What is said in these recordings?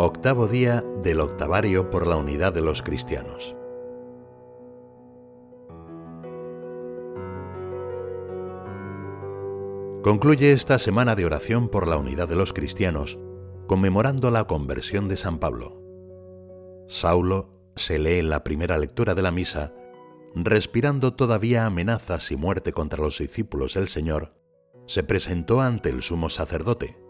Octavo día del octavario por la unidad de los cristianos. Concluye esta semana de oración por la unidad de los cristianos, conmemorando la conversión de San Pablo. Saulo se lee en la primera lectura de la misa, respirando todavía amenazas y muerte contra los discípulos del Señor, se presentó ante el sumo sacerdote.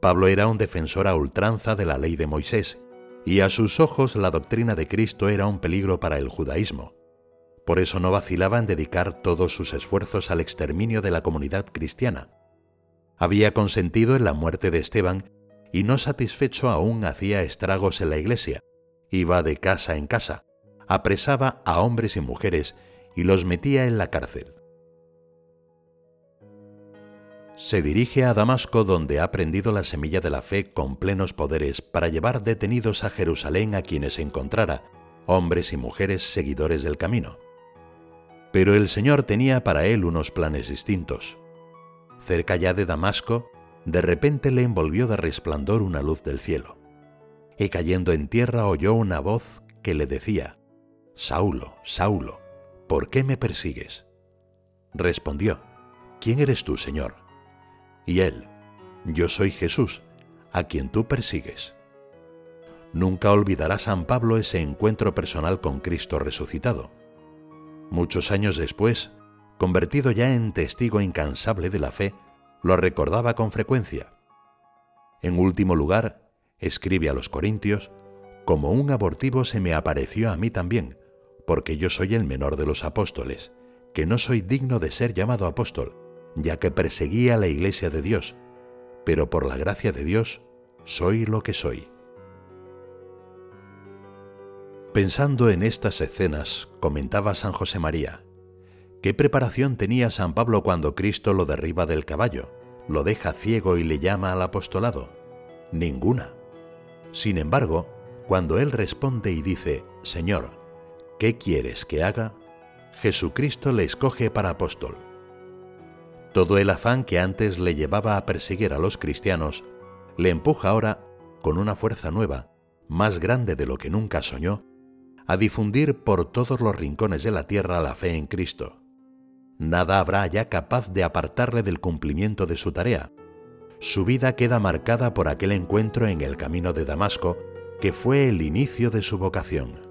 Pablo era un defensor a ultranza de la ley de Moisés, y a sus ojos la doctrina de Cristo era un peligro para el judaísmo. Por eso no vacilaba en dedicar todos sus esfuerzos al exterminio de la comunidad cristiana. Había consentido en la muerte de Esteban y no satisfecho aún hacía estragos en la iglesia. Iba de casa en casa, apresaba a hombres y mujeres y los metía en la cárcel se dirige a Damasco donde ha aprendido la semilla de la fe con plenos poderes para llevar detenidos a Jerusalén a quienes encontrara, hombres y mujeres seguidores del camino. Pero el Señor tenía para él unos planes distintos. Cerca ya de Damasco, de repente le envolvió de resplandor una luz del cielo. Y cayendo en tierra oyó una voz que le decía, Saulo, Saulo, ¿por qué me persigues? Respondió, ¿quién eres tú, Señor? Y él, yo soy Jesús, a quien tú persigues. Nunca olvidará San Pablo ese encuentro personal con Cristo resucitado. Muchos años después, convertido ya en testigo incansable de la fe, lo recordaba con frecuencia. En último lugar, escribe a los Corintios, como un abortivo se me apareció a mí también, porque yo soy el menor de los apóstoles, que no soy digno de ser llamado apóstol, ya que perseguía la iglesia de Dios, pero por la gracia de Dios soy lo que soy. Pensando en estas escenas, comentaba San José María, ¿qué preparación tenía San Pablo cuando Cristo lo derriba del caballo, lo deja ciego y le llama al apostolado? Ninguna. Sin embargo, cuando él responde y dice, Señor, ¿qué quieres que haga? Jesucristo le escoge para apóstol todo el afán que antes le llevaba a perseguir a los cristianos le empuja ahora, con una fuerza nueva, más grande de lo que nunca soñó, a difundir por todos los rincones de la tierra la fe en Cristo. Nada habrá ya capaz de apartarle del cumplimiento de su tarea. Su vida queda marcada por aquel encuentro en el camino de Damasco, que fue el inicio de su vocación.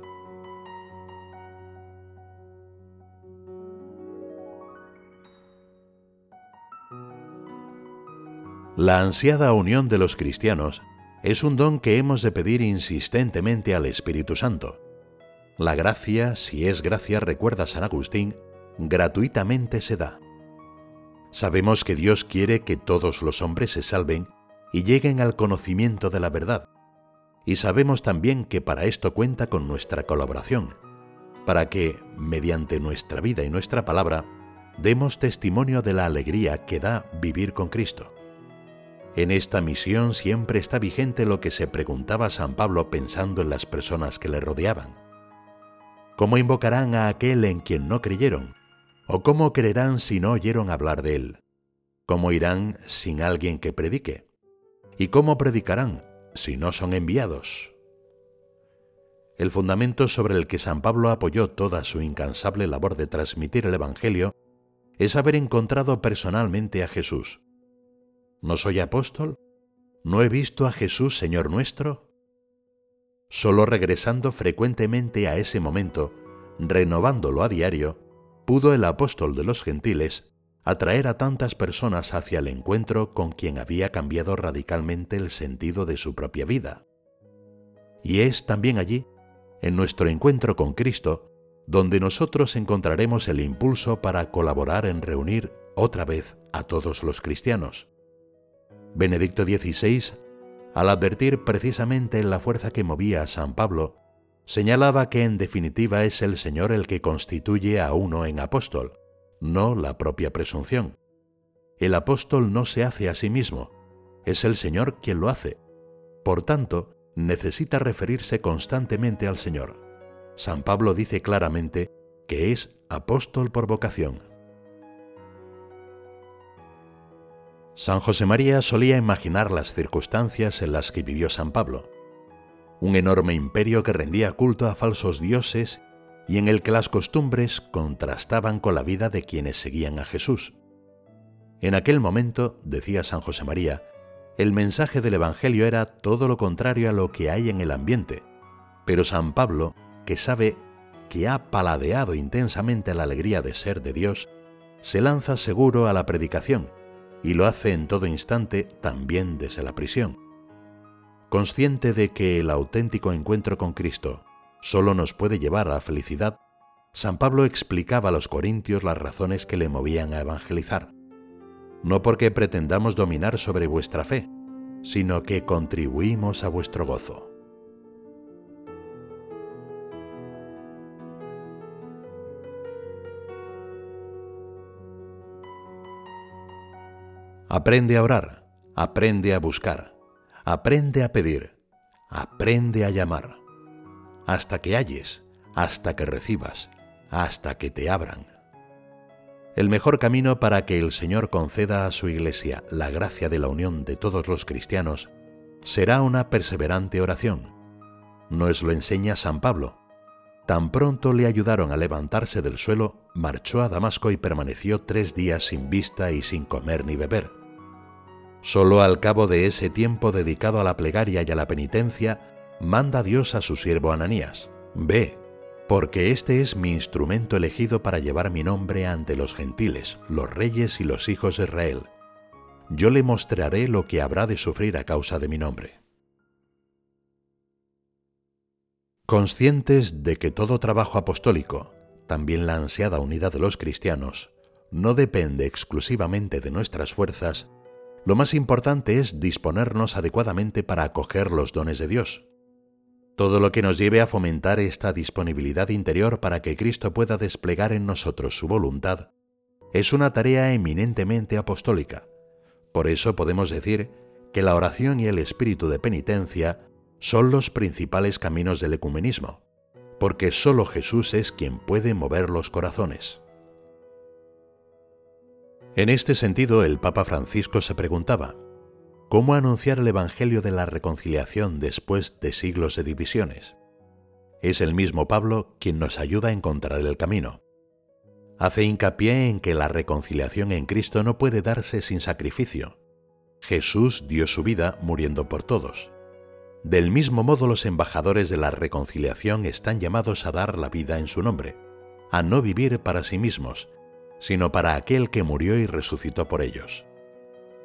La ansiada unión de los cristianos es un don que hemos de pedir insistentemente al Espíritu Santo. La gracia, si es gracia, recuerda San Agustín, gratuitamente se da. Sabemos que Dios quiere que todos los hombres se salven y lleguen al conocimiento de la verdad. Y sabemos también que para esto cuenta con nuestra colaboración, para que, mediante nuestra vida y nuestra palabra, demos testimonio de la alegría que da vivir con Cristo. En esta misión siempre está vigente lo que se preguntaba San Pablo pensando en las personas que le rodeaban. ¿Cómo invocarán a aquel en quien no creyeron? ¿O cómo creerán si no oyeron hablar de él? ¿Cómo irán sin alguien que predique? ¿Y cómo predicarán si no son enviados? El fundamento sobre el que San Pablo apoyó toda su incansable labor de transmitir el Evangelio es haber encontrado personalmente a Jesús, ¿No soy apóstol? ¿No he visto a Jesús Señor nuestro? Solo regresando frecuentemente a ese momento, renovándolo a diario, pudo el apóstol de los gentiles atraer a tantas personas hacia el encuentro con quien había cambiado radicalmente el sentido de su propia vida. Y es también allí, en nuestro encuentro con Cristo, donde nosotros encontraremos el impulso para colaborar en reunir otra vez a todos los cristianos. Benedicto XVI, al advertir precisamente la fuerza que movía a San Pablo, señalaba que en definitiva es el Señor el que constituye a uno en apóstol, no la propia presunción. El apóstol no se hace a sí mismo, es el Señor quien lo hace. Por tanto, necesita referirse constantemente al Señor. San Pablo dice claramente que es apóstol por vocación. San José María solía imaginar las circunstancias en las que vivió San Pablo. Un enorme imperio que rendía culto a falsos dioses y en el que las costumbres contrastaban con la vida de quienes seguían a Jesús. En aquel momento, decía San José María, el mensaje del Evangelio era todo lo contrario a lo que hay en el ambiente, pero San Pablo, que sabe que ha paladeado intensamente la alegría de ser de Dios, se lanza seguro a la predicación y lo hace en todo instante también desde la prisión. Consciente de que el auténtico encuentro con Cristo solo nos puede llevar a la felicidad, San Pablo explicaba a los corintios las razones que le movían a evangelizar. No porque pretendamos dominar sobre vuestra fe, sino que contribuimos a vuestro gozo. Aprende a orar, aprende a buscar, aprende a pedir, aprende a llamar, hasta que halles, hasta que recibas, hasta que te abran. El mejor camino para que el Señor conceda a su Iglesia la gracia de la unión de todos los cristianos será una perseverante oración. Nos lo enseña San Pablo. Tan pronto le ayudaron a levantarse del suelo, marchó a Damasco y permaneció tres días sin vista y sin comer ni beber. Solo al cabo de ese tiempo dedicado a la plegaria y a la penitencia, manda Dios a su siervo Ananías, Ve, porque este es mi instrumento elegido para llevar mi nombre ante los gentiles, los reyes y los hijos de Israel. Yo le mostraré lo que habrá de sufrir a causa de mi nombre. Conscientes de que todo trabajo apostólico, también la ansiada unidad de los cristianos, no depende exclusivamente de nuestras fuerzas, lo más importante es disponernos adecuadamente para acoger los dones de Dios. Todo lo que nos lleve a fomentar esta disponibilidad interior para que Cristo pueda desplegar en nosotros su voluntad es una tarea eminentemente apostólica. Por eso podemos decir que la oración y el espíritu de penitencia son los principales caminos del ecumenismo, porque sólo Jesús es quien puede mover los corazones. En este sentido, el Papa Francisco se preguntaba, ¿cómo anunciar el Evangelio de la reconciliación después de siglos de divisiones? Es el mismo Pablo quien nos ayuda a encontrar el camino. Hace hincapié en que la reconciliación en Cristo no puede darse sin sacrificio. Jesús dio su vida muriendo por todos. Del mismo modo los embajadores de la reconciliación están llamados a dar la vida en su nombre, a no vivir para sí mismos, sino para aquel que murió y resucitó por ellos.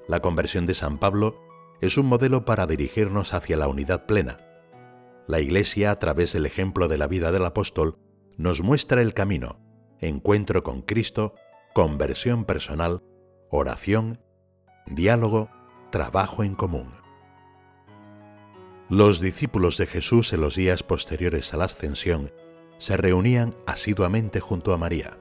La conversión de San Pablo es un modelo para dirigirnos hacia la unidad plena. La Iglesia, a través del ejemplo de la vida del apóstol, nos muestra el camino, encuentro con Cristo, conversión personal, oración, diálogo, trabajo en común. Los discípulos de Jesús en los días posteriores a la ascensión se reunían asiduamente junto a María.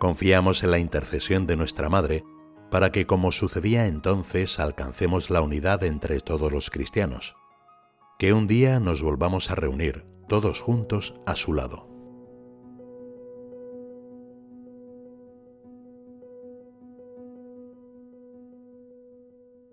Confiamos en la intercesión de nuestra Madre para que, como sucedía entonces, alcancemos la unidad entre todos los cristianos. Que un día nos volvamos a reunir todos juntos a su lado.